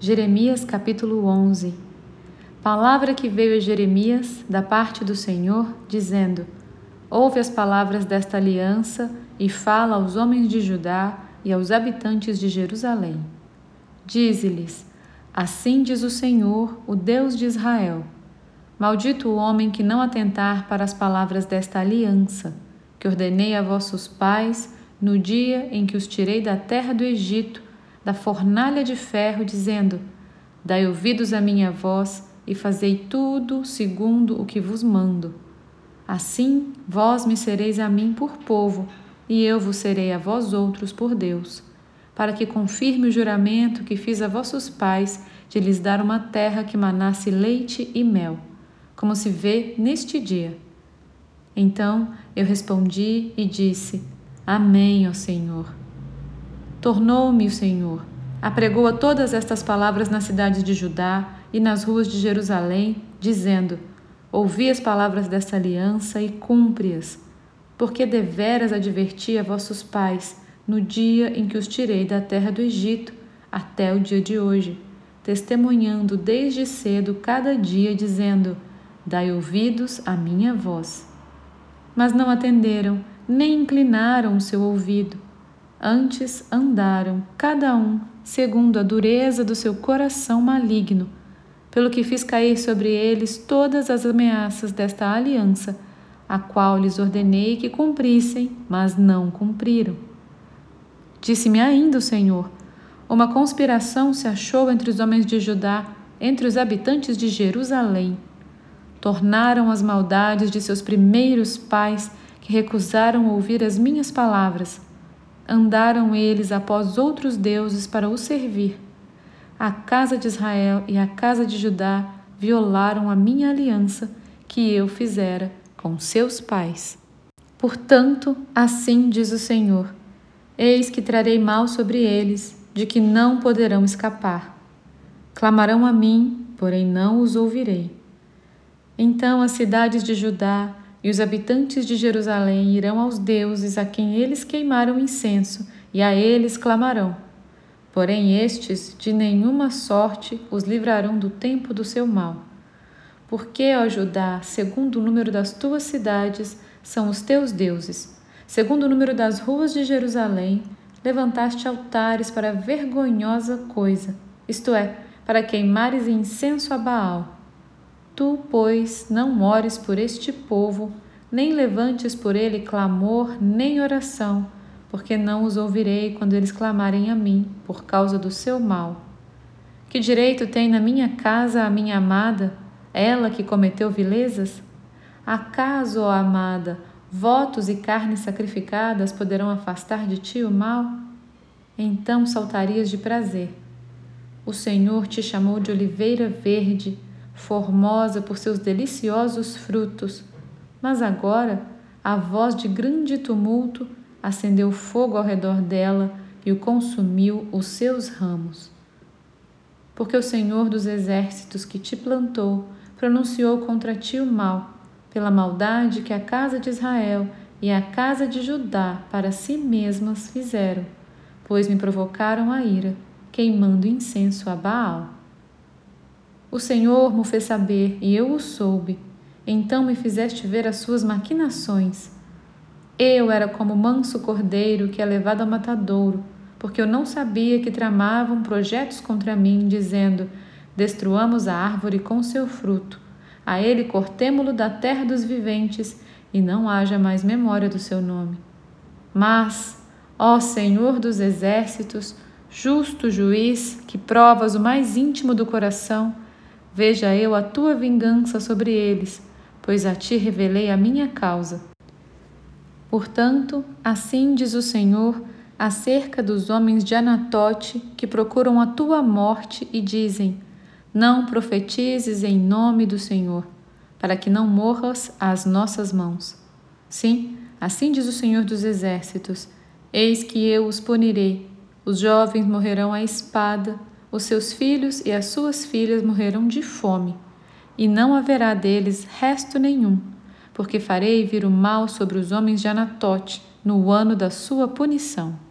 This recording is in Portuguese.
Jeremias capítulo 11 Palavra que veio a Jeremias da parte do Senhor, dizendo: Ouve as palavras desta aliança e fala aos homens de Judá e aos habitantes de Jerusalém. Dize-lhes: Assim diz o Senhor, o Deus de Israel: Maldito o homem que não atentar para as palavras desta aliança, que ordenei a vossos pais no dia em que os tirei da terra do Egito da fornalha de ferro, dizendo: Dai ouvidos à minha voz e fazei tudo segundo o que vos mando. Assim vós me sereis a mim por povo, e eu vos serei a vós outros por Deus, para que confirme o juramento que fiz a vossos pais de lhes dar uma terra que manasse leite e mel, como se vê neste dia. Então eu respondi e disse: Amém, ó Senhor. Tornou-me o Senhor. Apregoa todas estas palavras nas cidades de Judá e nas ruas de Jerusalém, dizendo: Ouvi as palavras desta aliança e cumpre-as, porque deveras adverti a vossos pais no dia em que os tirei da terra do Egito até o dia de hoje, testemunhando desde cedo cada dia, dizendo: Dai ouvidos à minha voz. Mas não atenderam, nem inclinaram o seu ouvido Antes andaram, cada um, segundo a dureza do seu coração maligno, pelo que fiz cair sobre eles todas as ameaças desta aliança, a qual lhes ordenei que cumprissem, mas não cumpriram. Disse-me ainda o Senhor: Uma conspiração se achou entre os homens de Judá, entre os habitantes de Jerusalém. Tornaram as maldades de seus primeiros pais, que recusaram ouvir as minhas palavras andaram eles após outros deuses para o servir. A casa de Israel e a casa de Judá violaram a minha aliança que eu fizera com seus pais. Portanto, assim diz o Senhor: Eis que trarei mal sobre eles, de que não poderão escapar. Clamarão a mim, porém não os ouvirei. Então as cidades de Judá e os habitantes de Jerusalém irão aos deuses a quem eles queimaram incenso, e a eles clamarão. Porém, estes de nenhuma sorte os livrarão do tempo do seu mal. Porque, ó Judá, segundo o número das tuas cidades, são os teus deuses. Segundo o número das ruas de Jerusalém, levantaste altares para vergonhosa coisa, isto é, para queimares incenso a Baal. Tu, pois, não ores por este povo, nem levantes por ele clamor nem oração, porque não os ouvirei quando eles clamarem a mim por causa do seu mal. Que direito tem na minha casa a minha amada, ela que cometeu vilezas? Acaso, ó amada, votos e carnes sacrificadas poderão afastar de ti o mal? Então saltarias de prazer. O Senhor te chamou de oliveira verde formosa por seus deliciosos frutos. Mas agora a voz de grande tumulto acendeu fogo ao redor dela e o consumiu os seus ramos. Porque o Senhor dos exércitos que te plantou pronunciou contra ti o mal, pela maldade que a casa de Israel e a casa de Judá para si mesmas fizeram, pois me provocaram a ira, queimando incenso a Baal. O Senhor me fez saber e eu o soube. Então me fizeste ver as suas maquinações. Eu era como manso cordeiro que é levado ao matadouro, porque eu não sabia que tramavam projetos contra mim, dizendo: Destruamos a árvore com seu fruto, a ele cortemo-lo da terra dos viventes, e não haja mais memória do seu nome. Mas, ó Senhor dos exércitos, justo juiz, que provas o mais íntimo do coração, Veja eu a tua vingança sobre eles, pois a ti revelei a minha causa. Portanto, assim diz o Senhor acerca dos homens de Anatote que procuram a tua morte e dizem: Não profetizes em nome do Senhor, para que não morras às nossas mãos. Sim, assim diz o Senhor dos Exércitos: Eis que eu os punirei, os jovens morrerão à espada, os seus filhos e as suas filhas morrerão de fome, e não haverá deles resto nenhum, porque farei vir o mal sobre os homens de Anatote no ano da sua punição.